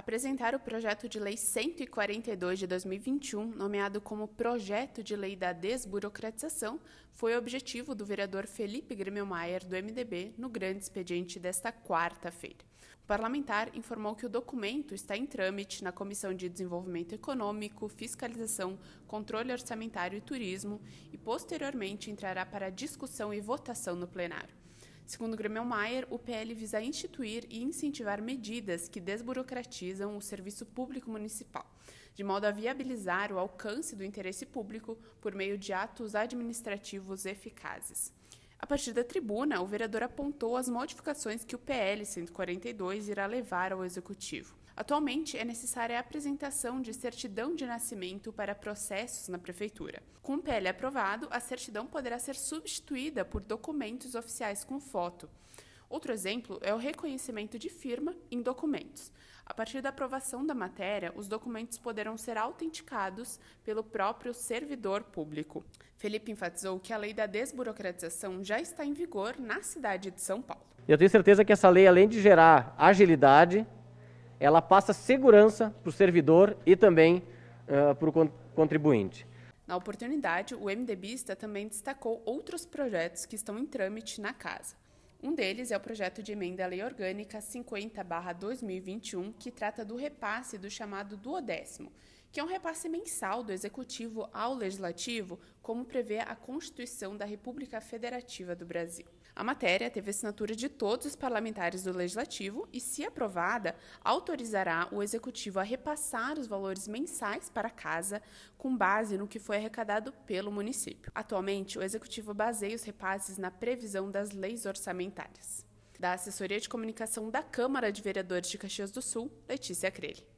Apresentar o projeto de lei 142 de 2021, nomeado como Projeto de Lei da Desburocratização, foi objetivo do vereador Felipe Grimmelmaier, do MDB, no grande expediente desta quarta-feira. O parlamentar informou que o documento está em trâmite na Comissão de Desenvolvimento Econômico, Fiscalização, Controle Orçamentário e Turismo e, posteriormente, entrará para discussão e votação no plenário. Segundo Grêmio Maier, o PL visa instituir e incentivar medidas que desburocratizam o serviço público municipal, de modo a viabilizar o alcance do interesse público por meio de atos administrativos eficazes. A partir da tribuna, o vereador apontou as modificações que o PL 142 irá levar ao Executivo. Atualmente, é necessária a apresentação de certidão de nascimento para processos na Prefeitura. Com o PL aprovado, a certidão poderá ser substituída por documentos oficiais com foto. Outro exemplo é o reconhecimento de firma em documentos. A partir da aprovação da matéria, os documentos poderão ser autenticados pelo próprio servidor público. Felipe enfatizou que a lei da desburocratização já está em vigor na cidade de São Paulo. Eu tenho certeza que essa lei, além de gerar agilidade, ela passa segurança para o servidor e também uh, para o contribuinte. Na oportunidade, o MDBista também destacou outros projetos que estão em trâmite na casa. Um deles é o projeto de emenda à Lei Orgânica 50-2021, que trata do repasse do chamado duodécimo, que é um repasse mensal do Executivo ao Legislativo, como prevê a Constituição da República Federativa do Brasil. A matéria teve assinatura de todos os parlamentares do Legislativo e, se aprovada, autorizará o Executivo a repassar os valores mensais para a casa com base no que foi arrecadado pelo município. Atualmente, o Executivo baseia os repasses na previsão das leis orçamentárias. Da Assessoria de Comunicação da Câmara de Vereadores de Caxias do Sul, Letícia Crele.